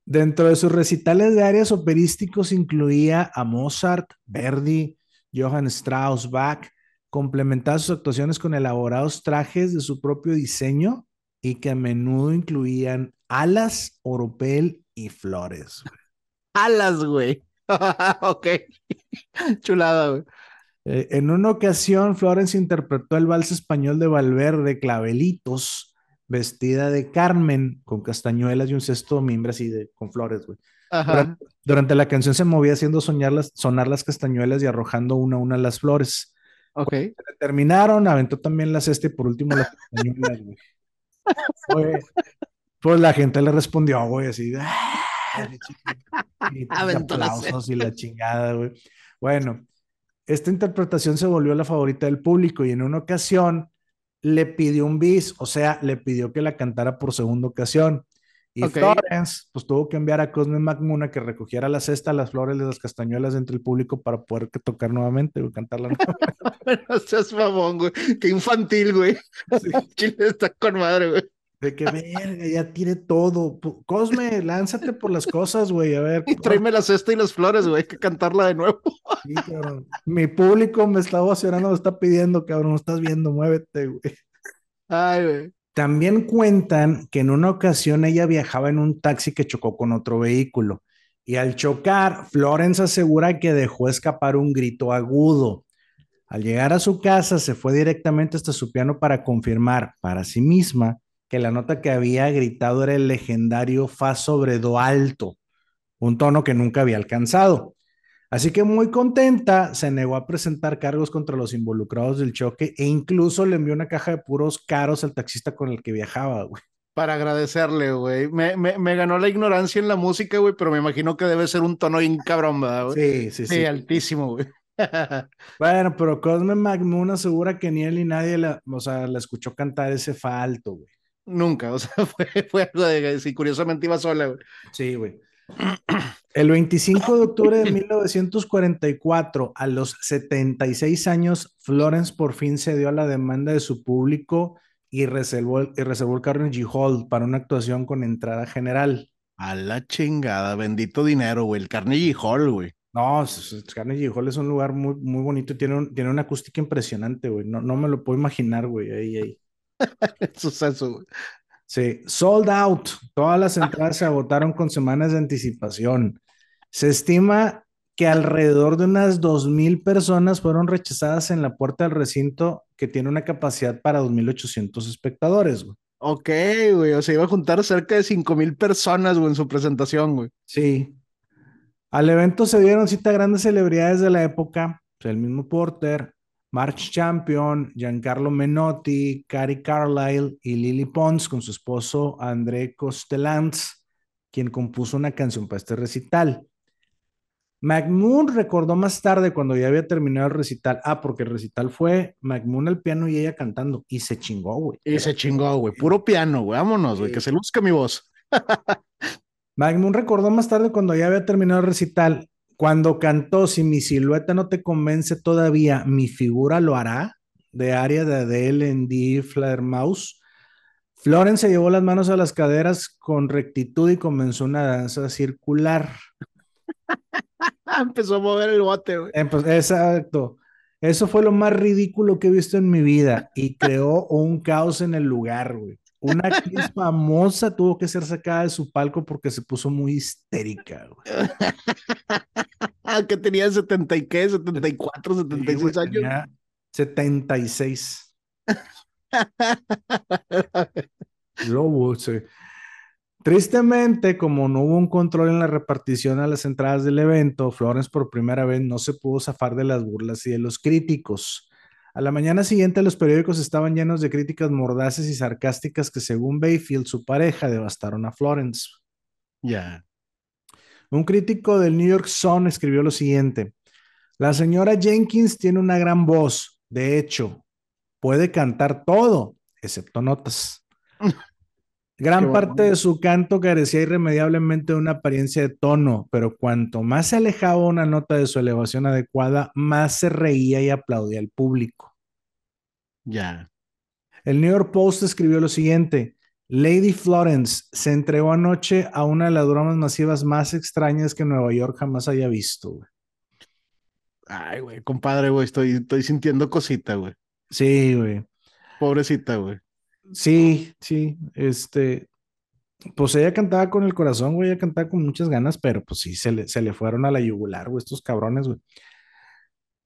Dentro de sus recitales de áreas operísticos incluía a Mozart, Verdi, Johann Strauss, Bach, complementaba sus actuaciones con elaborados trajes de su propio diseño y que a menudo incluían alas, oropel y flores. Alas, güey. ok. Chulada, güey. Eh, en una ocasión, Florence interpretó el vals español de Valverde, Clavelitos, vestida de Carmen, con castañuelas y un cesto de mimbre así de, con flores, güey. Durante, durante la canción se movía haciendo soñar las, sonar las castañuelas y arrojando una a una las flores. Ok. Terminaron, aventó también la cesta y por último las güey. Güey, Pues la gente le respondió, güey, así. "Ah", y Aventó la aplausos y la chingada, güey. Bueno, esta interpretación se volvió la favorita del público y en una ocasión le pidió un bis, o sea, le pidió que la cantara por segunda ocasión. Y Ok. Florence, pues tuvo que enviar a Cosme McMoon a que recogiera la cesta, las flores y las castañuelas entre el público para poder tocar nuevamente, güey, cantarla nuevamente. No seas mamón, güey. Qué infantil, güey. Chile está con madre, güey. De que verga, ya tire todo. Cosme, lánzate por las cosas, güey. A ver. Y tráeme la cesta y las flores, güey. Hay que cantarla de nuevo. Sí, cabrón. Mi público me está ovacionando, me está pidiendo, cabrón. No estás viendo, muévete, güey. Ay, güey. También cuentan que en una ocasión ella viajaba en un taxi que chocó con otro vehículo y al chocar, Florence asegura que dejó escapar un grito agudo. Al llegar a su casa, se fue directamente hasta su piano para confirmar para sí misma que la nota que había gritado era el legendario Fa sobre Do alto, un tono que nunca había alcanzado. Así que muy contenta, se negó a presentar cargos contra los involucrados del choque e incluso le envió una caja de puros caros al taxista con el que viajaba, güey. Para agradecerle, güey. Me, me, me, ganó la ignorancia en la música, güey, pero me imagino que debe ser un tono bien cabrón, ¿verdad, güey? Sí, sí, sí. Sí, altísimo, güey. bueno, pero Cosme McMoon asegura que ni él ni nadie la, o sea, la escuchó cantar ese fa alto, güey. Nunca, o sea, fue, fue algo de si curiosamente iba sola, güey. Sí, güey. El 25 de octubre de 1944, a los 76 años, Florence por fin cedió a la demanda de su público y reservó, y reservó el Carnegie Hall para una actuación con entrada general. A la chingada, bendito dinero, güey. El Carnegie Hall, güey. No, el Carnegie Hall es un lugar muy, muy bonito. Tiene, tiene una acústica impresionante, güey. No, no me lo puedo imaginar, güey. Ahí, ahí. Suceso, güey. Sí, sold out. Todas las entradas se agotaron con semanas de anticipación. Se estima que alrededor de unas 2.000 personas fueron rechazadas en la puerta del recinto que tiene una capacidad para 2.800 espectadores. Güey. Ok, güey. O sea, iba a juntar cerca de 5.000 personas, güey, en su presentación, güey. Sí. Al evento se dieron cita grandes celebridades de la época. El mismo Porter, March Champion, Giancarlo Menotti, Cary Carlyle y Lily Pons con su esposo André Costellans, quien compuso una canción para este recital. McMoon recordó más tarde cuando ya había terminado el recital. Ah, porque el recital fue McMoon al piano y ella cantando. Y se chingó, güey. Y se chingó, güey. Puro piano, güey. Vámonos, güey. Que se luzca mi voz. McMoon recordó más tarde cuando ya había terminado el recital. Cuando cantó Si mi silueta no te convence todavía, mi figura lo hará, de área de Adele en D. Mouse. Florence llevó las manos a las caderas con rectitud y comenzó una danza circular. Empezó a mover el bote, güey. Exacto. Eso fue lo más ridículo que he visto en mi vida y creó un caos en el lugar, güey. Una actriz famosa tuvo que ser sacada de su palco porque se puso muy histérica. que tenía 70 y qué, 74, 76 años. 76. Lobo, sí. Tristemente, como no hubo un control en la repartición a las entradas del evento, Florence por primera vez no se pudo zafar de las burlas y de los críticos. A la mañana siguiente los periódicos estaban llenos de críticas mordaces y sarcásticas que según Bayfield, su pareja, devastaron a Florence. Ya. Un crítico del New York Sun escribió lo siguiente. La señora Jenkins tiene una gran voz. De hecho, puede cantar todo, excepto notas. Gran parte de su canto carecía irremediablemente de una apariencia de tono, pero cuanto más se alejaba una nota de su elevación adecuada, más se reía y aplaudía al público. Ya. El New York Post escribió lo siguiente: Lady Florence se entregó anoche a una de las bromas masivas más extrañas que Nueva York jamás haya visto. Ay, güey, compadre, güey, estoy, estoy sintiendo cosita, güey. Sí, güey. Pobrecita, güey. Sí, sí, este, pues ella cantaba con el corazón, güey, ella cantaba con muchas ganas, pero pues sí, se le, se le fueron a la yugular, güey, estos cabrones, güey.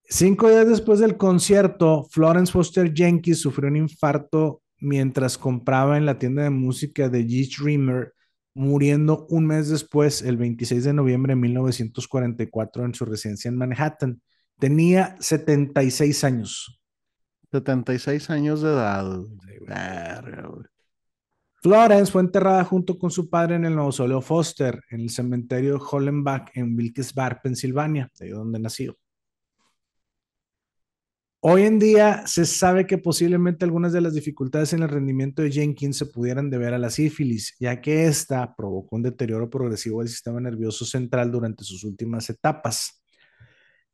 Cinco días después del concierto, Florence Foster Jenkins sufrió un infarto mientras compraba en la tienda de música de G. Dreamer, muriendo un mes después, el 26 de noviembre de 1944, en su residencia en Manhattan. Tenía 76 años. 76 años de edad. Florence fue enterrada junto con su padre en el mausoleo Foster, en el cementerio Hollenbach en Wilkes-Barre, Pensilvania, de donde nació. Hoy en día se sabe que posiblemente algunas de las dificultades en el rendimiento de Jenkins se pudieran deber a la sífilis, ya que esta provocó un deterioro progresivo del sistema nervioso central durante sus últimas etapas.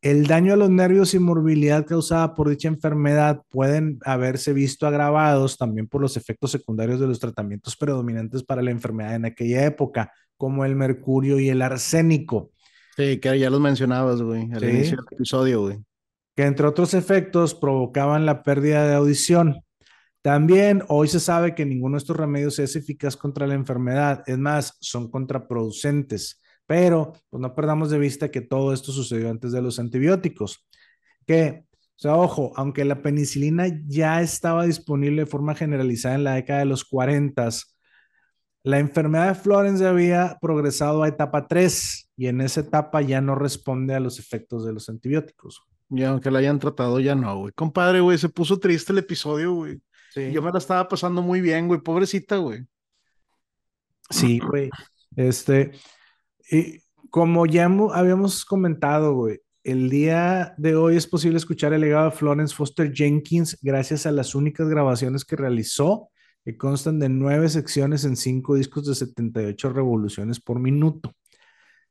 El daño a los nervios y morbilidad causada por dicha enfermedad pueden haberse visto agravados también por los efectos secundarios de los tratamientos predominantes para la enfermedad en aquella época, como el mercurio y el arsénico. Sí, que ya los mencionabas, güey, al inicio del episodio, güey. Que entre otros efectos provocaban la pérdida de audición. También hoy se sabe que ninguno de estos remedios es eficaz contra la enfermedad, es más, son contraproducentes, pero pues no perdamos de vista que todo esto sucedió antes de los antibióticos, que, o sea, ojo, aunque la penicilina ya estaba disponible de forma generalizada en la década de los 40, la enfermedad de Florence había progresado a etapa 3 y en esa etapa ya no responde a los efectos de los antibióticos. Y aunque la hayan tratado, ya no, güey. Compadre, güey, se puso triste el episodio, güey. Sí. Yo me la estaba pasando muy bien, güey. Pobrecita, güey. Sí, güey. Este, y como ya habíamos comentado, güey, el día de hoy es posible escuchar el legado de Florence Foster Jenkins gracias a las únicas grabaciones que realizó que constan de nueve secciones en cinco discos de 78 revoluciones por minuto.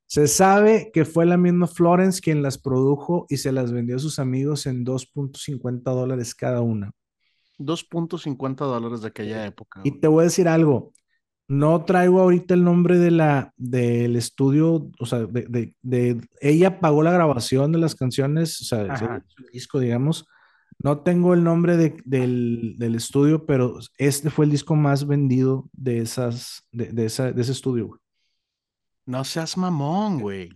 Se sabe que fue la misma Florence quien las produjo y se las vendió a sus amigos en 2.50 dólares cada una. 2.50 dólares de aquella época. Y te voy a decir algo, no traigo ahorita el nombre de la, del estudio, o sea, de, de, ella pagó la grabación de las canciones, o sea, el disco, digamos, no tengo el nombre del, estudio, pero este fue el disco más vendido de, esas, de, ese estudio, No seas mamón, güey.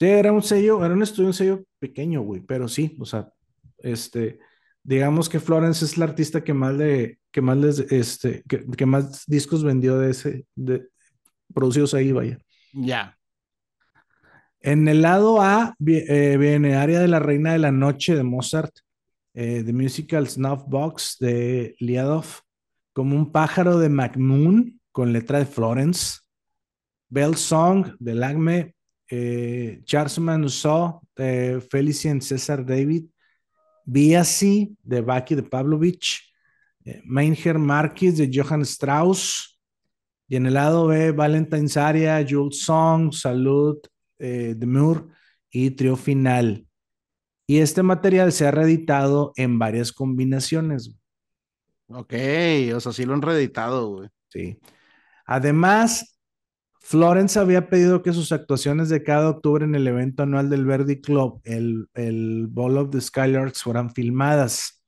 Sí, era un sello, era un estudio, un sello pequeño, güey, pero sí, o sea, este, digamos que Florence es la artista que más le, que más les, este, que, más discos vendió de ese, de, producidos ahí, vaya. Ya. En el lado A eh, viene Área de la Reina de la Noche de Mozart. The eh, Musical Snuff Box de Liadov, como un pájaro de McMoon con letra de Florence, Bell Song de Lagme, eh, Charles Manusó de Felicien César David, Biasi de Baki de Pavlovich, eh, Meinher Marquis de Johann Strauss, y en el lado B, Valentine's Aria, Jules Song, Salud de Moore y Trio Final. Y este material se ha reeditado en varias combinaciones. Ok, o sea, sí lo han reeditado, güey. Sí. Además, Florence había pedido que sus actuaciones de cada octubre en el evento anual del Verdi Club, el, el Ball of the Skylarks, fueran filmadas.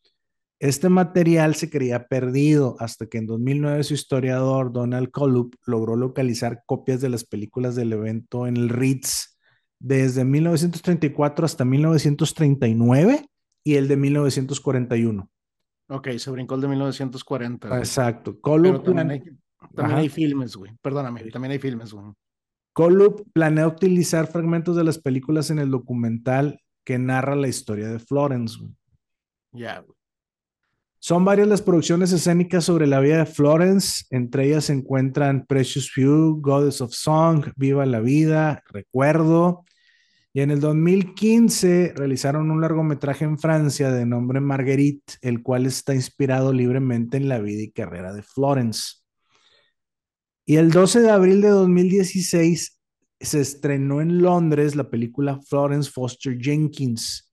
Este material se creía perdido hasta que en 2009 su historiador Donald Colup logró localizar copias de las películas del evento en el Ritz desde 1934 hasta 1939 y el de 1941. Ok, se brincó el de 1940. Exacto. también, hay, filmes, güey. Perdóname, también hay filmes, güey. Colup planea utilizar fragmentos de las películas en el documental que narra la historia de Florence. Ya, güey. Son varias las producciones escénicas sobre la vida de Florence, entre ellas se encuentran Precious Few, Goddess of Song, Viva la Vida, Recuerdo, y en el 2015 realizaron un largometraje en Francia de nombre Marguerite, el cual está inspirado libremente en la vida y carrera de Florence. Y el 12 de abril de 2016 se estrenó en Londres la película Florence Foster Jenkins.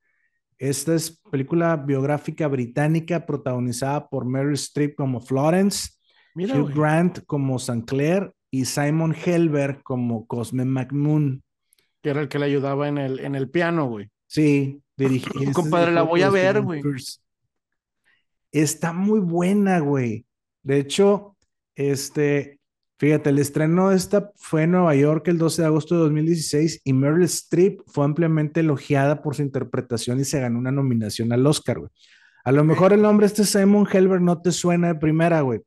Esta es película biográfica británica protagonizada por Mary Streep como Florence, Hugh Grant como St. Clair y Simon Helberg como Cosme McMoon que era el que le ayudaba en el, en el piano, güey. Sí, dirigí. Este Compadre, la voy a ver, güey. Está muy buena, güey. De hecho, este, fíjate, el estreno de esta fue en Nueva York el 12 de agosto de 2016 y Meryl Streep fue ampliamente elogiada por su interpretación y se ganó una nominación al Oscar, güey. A lo mejor el nombre este Simon Helber no te suena de primera, güey.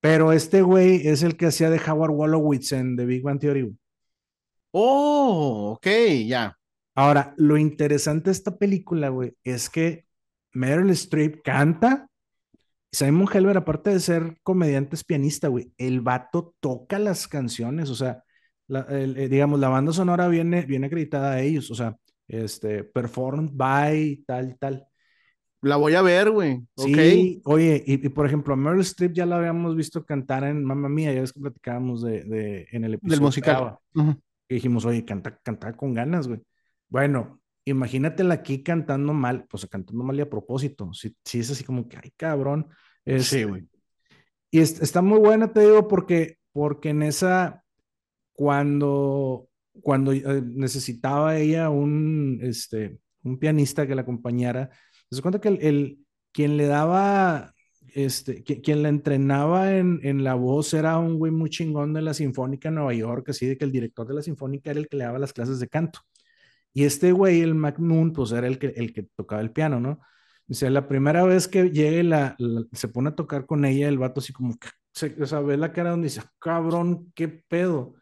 Pero este güey es el que hacía de Howard Wolowitz en The Big Bang Theory. Oh, ok, ya. Ahora, lo interesante de esta película, güey, es que Meryl Streep canta. Simon Helber, aparte de ser comediante, es pianista, güey. El vato toca las canciones, o sea, eh, digamos, la banda sonora viene, viene acreditada a ellos, o sea, este, performed by tal y tal. La voy a ver, güey. Sí, oye, y, por ejemplo, Meryl Streep ya la habíamos visto cantar en Mamma Mía, ya ves que platicábamos de, en el episodio. Del musical y dijimos, oye, canta, canta con ganas, güey. Bueno, imagínatela aquí cantando mal, pues cantando mal y a propósito. Si, si es así como que, ay, cabrón. sí, este, güey. Y está muy buena, te digo, porque, porque en esa, cuando, cuando eh, necesitaba ella un, este, un pianista que la acompañara, se cuenta que el, el, quien le daba este, quien la entrenaba en, en, la voz era un güey muy chingón de la Sinfónica de Nueva York, así de que el director de la Sinfónica era el que le daba las clases de canto. Y este güey, el McMoon, pues era el que, el que tocaba el piano, ¿no? Dice, la primera vez que llegue, la, se pone a tocar con ella, el vato así como, se, o sea, ve la cara donde dice, cabrón, qué pedo. O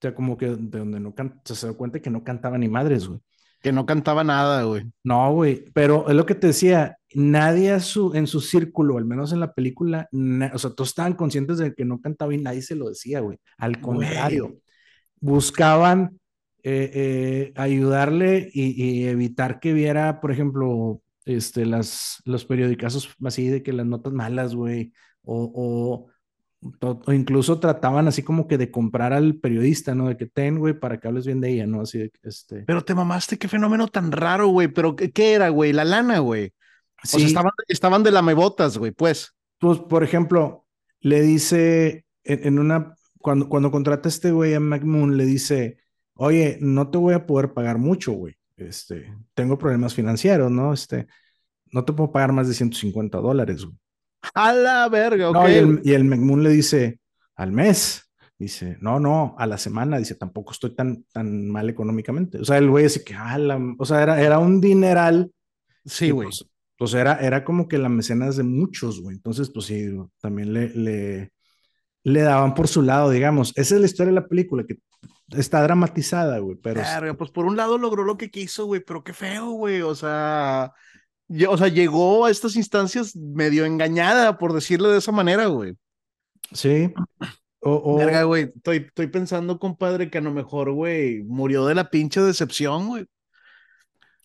sea, como que de donde no canta, se da cuenta que no cantaba ni madres, güey. Que no cantaba nada, güey. No, güey, pero es lo que te decía, nadie su, en su círculo, al menos en la película, o sea, todos estaban conscientes de que no cantaba y nadie se lo decía, güey. Al contrario, buscaban eh, eh, ayudarle y, evitar que viera, por ejemplo, este, las, los periodicazos así de que las notas malas, güey, o, o, incluso trataban así como que de comprar al periodista, ¿no? De que ten, güey, para que hables bien de ella, ¿no? Así de este. Pero te mamaste, qué fenómeno tan raro, güey, pero ¿qué, era, güey? La lana, güey. Sí. O sea, estaban, estaban de lamebotas, güey, pues. Pues, por ejemplo, le dice en, una, cuando, cuando contrata este güey a McMoon, le dice, oye, no te voy a poder pagar mucho, güey este, tengo problemas financieros, ¿no? Este, no te puedo pagar más de 150 dólares. A la verga, ok. y, el, y le dice, al mes. Dice, no, no, a la semana. Dice, tampoco estoy tan, tan mal económicamente. O sea, el güey dice que, ah, o sea, era, era un dineral. Sí, güey. Pues, pues, era, era como que la mecenas de muchos, güey. Entonces, pues sí, también le, le, le daban por su lado, digamos. Esa es la historia de la película, que está dramatizada, güey, pero... pues por un lado logró lo que quiso, güey, pero qué feo, güey, o sea... o sea, llegó a estas instancias medio engañada, por decirle de esa manera, güey. Sí. O, Verga, güey, estoy, estoy pensando, compadre, que a lo mejor, güey, murió de la pinche decepción, güey.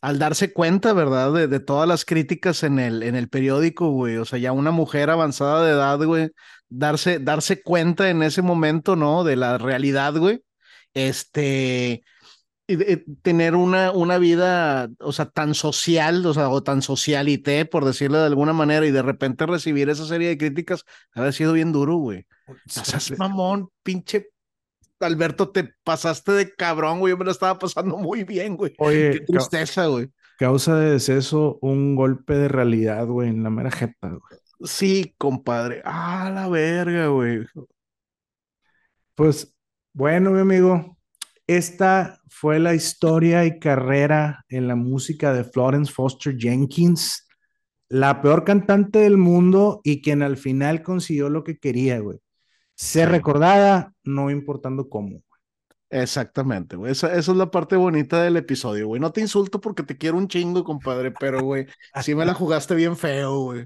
Al darse cuenta, ¿verdad? De, de, todas las críticas en el, en el periódico, güey. O sea, ya una mujer avanzada de edad, güey, darse, darse cuenta en ese momento, ¿no? De la realidad, güey este, tener una, una vida, o sea, tan social, o sea, o tan socialité, por decirlo de alguna manera, y de repente recibir esa serie de críticas, ha sido bien duro, güey. O sea, mamón, pinche Alberto, te pasaste de cabrón, güey. Yo me lo estaba pasando muy bien, güey. Oye, qué tristeza, güey. Causa de deceso, un golpe de realidad, güey, en la mera jeta, güey. Sí, compadre. Ah, la verga, güey. Pues bueno, mi amigo, esta fue la historia y carrera en la música de Florence Foster Jenkins, la peor cantante del mundo y quien al final consiguió lo que quería, güey. Ser recordada, no importando cómo. Exactamente, güey. Esa, esa, es la parte bonita del episodio, güey. No te insulto porque te quiero un chingo, compadre, pero, güey, sí me la jugaste bien feo, güey.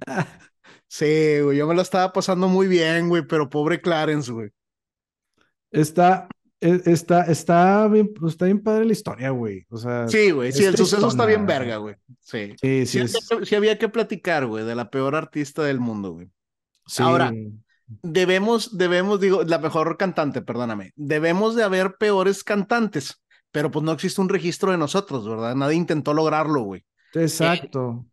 Sí, güey, yo me la estaba pasando muy bien, güey, pero pobre Clarence, güey. Está, e, está, está, bien, pues, está bien padre la historia, güey. O sea, sí, güey, sí, el suceso está bien verga, güey. Sí, sí, sí. Sí, había que platicar, güey, de la peor artista del mundo, güey. Sí. Ahora, debemos, debemos, digo, la mejor cantante, perdóname, debemos de haber peores cantantes, pero pues no existe un registro de nosotros, ¿verdad? Nadie intentó lograrlo, güey. Exacto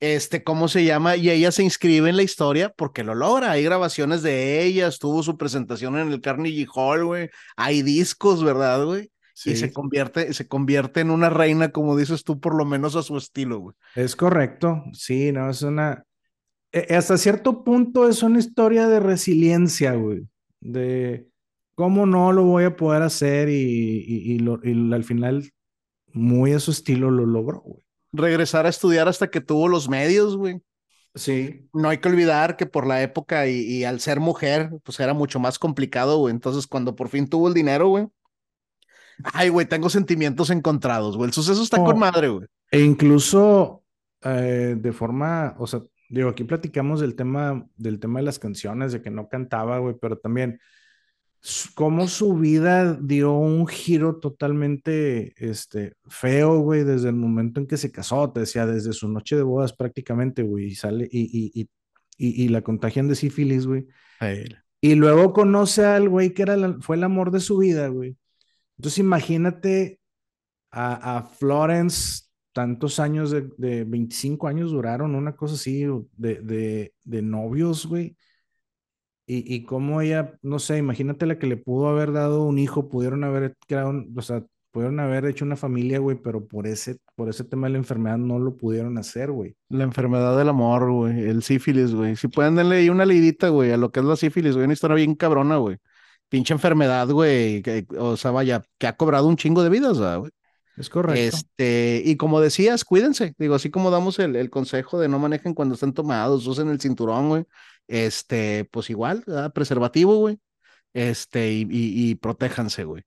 este, ¿cómo se llama? Y ella se inscribe en la historia porque lo logra. Hay grabaciones de ella, estuvo su presentación en el Carnegie Hall, güey. Hay discos, ¿verdad, güey? Y se convierte, se convierte en una reina, como dices tú, por lo menos a su estilo, güey. Es correcto, sí, no, es una... E, hasta cierto punto es una historia de resiliencia, güey. De cómo no lo voy a poder hacer y, y al final, muy a su estilo, lo logró, güey regresar a estudiar hasta que tuvo los medios, güey. Sí. No hay que olvidar que por la época y, al ser mujer, pues era mucho más complicado, güey. Entonces, cuando por fin tuvo el dinero, güey. Ay, güey, tengo sentimientos encontrados, güey. El suceso está con madre, güey. E incluso eh, de forma, o sea, digo, aquí platicamos del tema, del tema de las canciones, de que no cantaba, güey, pero también cómo su vida dio un giro totalmente este, feo, güey, desde el momento en que se casó, te decía, desde su noche de bodas prácticamente, güey, y sale y, y, y, y, la contagian de sífilis, güey. Y luego conoce al güey que era fue el amor de su vida, güey. Entonces imagínate a, a Florence, tantos años de, de, 25 años duraron, una cosa así, de, de, de novios, güey y, y cómo ella, no sé, imagínate la que le pudo haber dado un hijo, pudieron haber creado, o sea, pudieron haber hecho una familia, güey, pero por ese, por ese tema de la enfermedad no lo pudieron hacer, güey. La enfermedad del amor, güey, el sífilis, güey. Si pueden darle ahí una leidita, güey, a lo que es la sífilis, güey, una historia bien cabrona, güey. Pinche enfermedad, güey, que- o sea, vaya, que ha cobrado un chingo de vidas, ¿verdad, güey. Es correcto. Este, y como decías, cuídense. Digo, así como damos el, el consejo de no manejen cuando estén tomados, usen el cinturón, güey. Este, pues igual, ¿verdad? preservativo, güey. Este, y, y, y protéjanse, güey.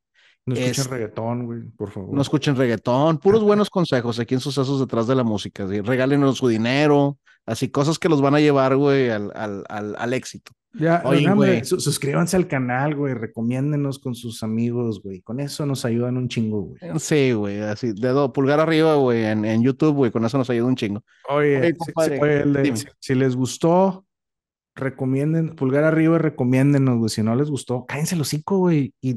no escuchen es- reggaetón, güey, por favor. No escuchen reggaetón, puros buenos consejos aquí en Sucesos detrás de la música. ¿sí? Regálenos su dinero, así cosas que los van a llevar, güey, al, al, al, al éxito. Ya, Oye, güey. su- suscríbanse al canal, güey, recomiéndenos con sus amigos, güey. Con eso nos ayudan un chingo, güey. Sí, güey, así, dedo, pulgar arriba, güey, en, en YouTube, güey, con eso nos ayuda un chingo. Oye, compadre, si, oye, le- dime. si- si les gustó, recomienden, pulgar arriba y recomiéndenos, güey. Si no les gustó, cállense el hocico, güey. Y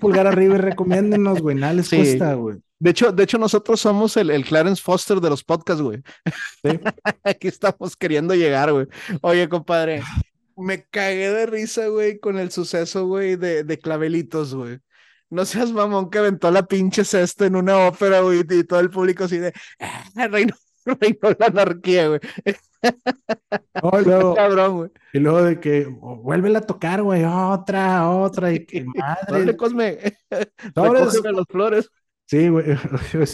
pulgar arriba y recomiéndenos, güey. Nada les Sí. cuesta, güey. De hecho, de hecho, nosotros somos el, el Clarence Foster de los podcasts, güey. Sí. Aquí estamos queriendo llegar, güey. Oye, compadre, me cagué de risa, güey, con el suceso, güey, de, de clavelitos, güey. No seas mamón que aventó la pinche cesta en una ópera, güey, y todo el público así de, "Ah, reinó, reinó la anarquía, güey. Y luego, Cabrón, güey. y luego de que oh, vuélvela a tocar, güey. Otra, otra. Y que madre. Cosme, recógeme las flores. Sí, güey.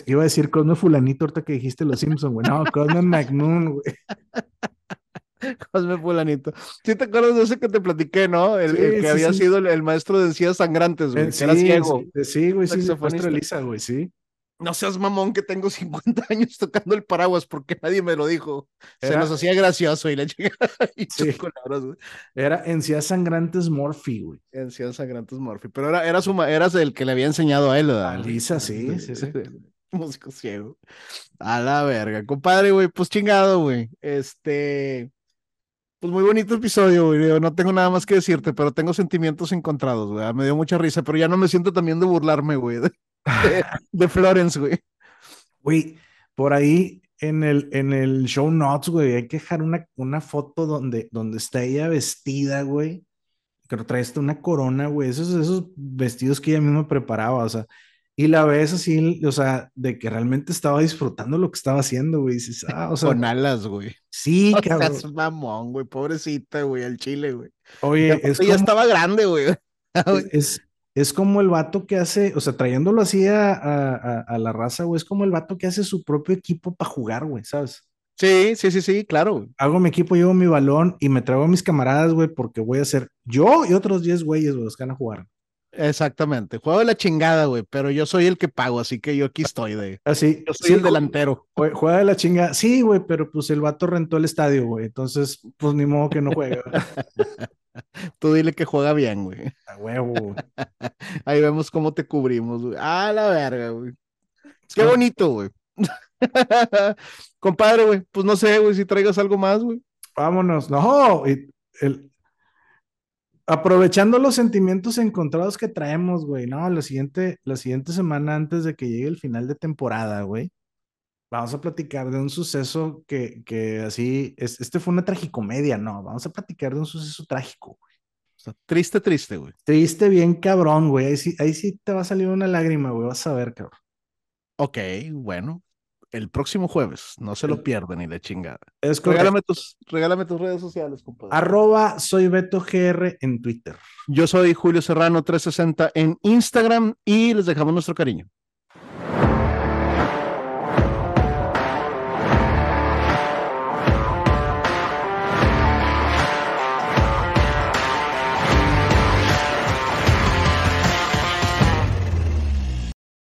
Iba a decir Cosme Fulanito ahorita que dijiste los Simpsons, güey. No, Cosme McMoon, güey. Cosme fulanito. ¿Sí te acuerdas de ese que te platiqué, no? El, Sí, el que sí, había sí. sido el, el maestro de encías sangrantes, güey, Eh, que era ciego. Sí, güey, sí, Saxofonista. maestro Elisa, güey, sí. No seas mamón que tengo 50 años tocando el paraguas porque nadie me lo dijo. Se Era- nos hacía gracioso y la chingada y Sí. Era Encías Sangrantes Morphy, güey. Encías sangrantes Morphy. Pero era, era su eras el que le había enseñado a él, ¿verdad? Elisa, sí, músico ciego. A la verga. Compadre, güey, pues chingado, güey. Este. Pues muy bonito episodio, güey. No tengo nada más que decirte, pero tengo sentimientos encontrados, güey. Me dio mucha risa, pero ya no me siento también de burlarme, güey. De, de- de Florence, güey. Güey, por ahí en el, en el show notes, güey, hay que dejar una, una foto donde, donde está ella vestida, güey. Que trae hasta una corona, güey. Esos, esos vestidos que ella misma preparaba, o sea. Y la ves así, o sea, de que realmente estaba disfrutando lo que estaba haciendo, güey. Dices, ah, o sea, Con alas, güey. sí, No cabrón. seas mamón, güey. Pobrecita, güey, al chile, güey. Oye, Ya, es ya como, estaba grande, güey. es, es, es como el vato que hace, o sea, trayéndolo así a, a, a- la raza, güey, es como el vato que hace su propio equipo para jugar, güey, ¿sabes? Sí, sí, sí, sí, claro. güey. Hago mi equipo, llevo mi balón y me traigo a mis camaradas, güey, porque voy a ser yo y otros 10 güeyes, güey, los que van a jugar. Exactamente. Juego de la chingada, güey, pero yo soy el que pago, así que yo aquí estoy de. Así, Yo soy sí, el delantero. jue- Juega de la chinga. Sí, güey, pero pues el vato rentó el estadio, güey. Entonces, pues ni modo que no juegue. Tú dile que juega bien, güey. A huevo. Ahí vemos cómo te cubrimos, güey. Ah, la verga, güey. Qué bonito, güey. Compadre, güey, pues no sé, güey, si traigas algo más, güey. Vámonos. No, el... aprovechando los sentimientos encontrados que traemos, güey. No, la siguiente, la siguiente semana antes de que llegue el final de temporada, güey. Vamos a platicar de un suceso que, que así, es, este fue una tragicomedia, no, vamos a platicar de un suceso trágico. güey. O sea, triste, triste, güey. Triste bien cabrón, güey. Ahí sí, ahí sí te va a salir una lágrima, güey. Vas a ver, cabrón. Ok, bueno. El próximo jueves, no se lo pierdan ni de chingada. Es. Regálame tus, regálame tus redes sociales, compadre. Arroba soy Beto GR en Twitter. Yo soy Julio Serrano 360 en Instagram y les dejamos nuestro cariño.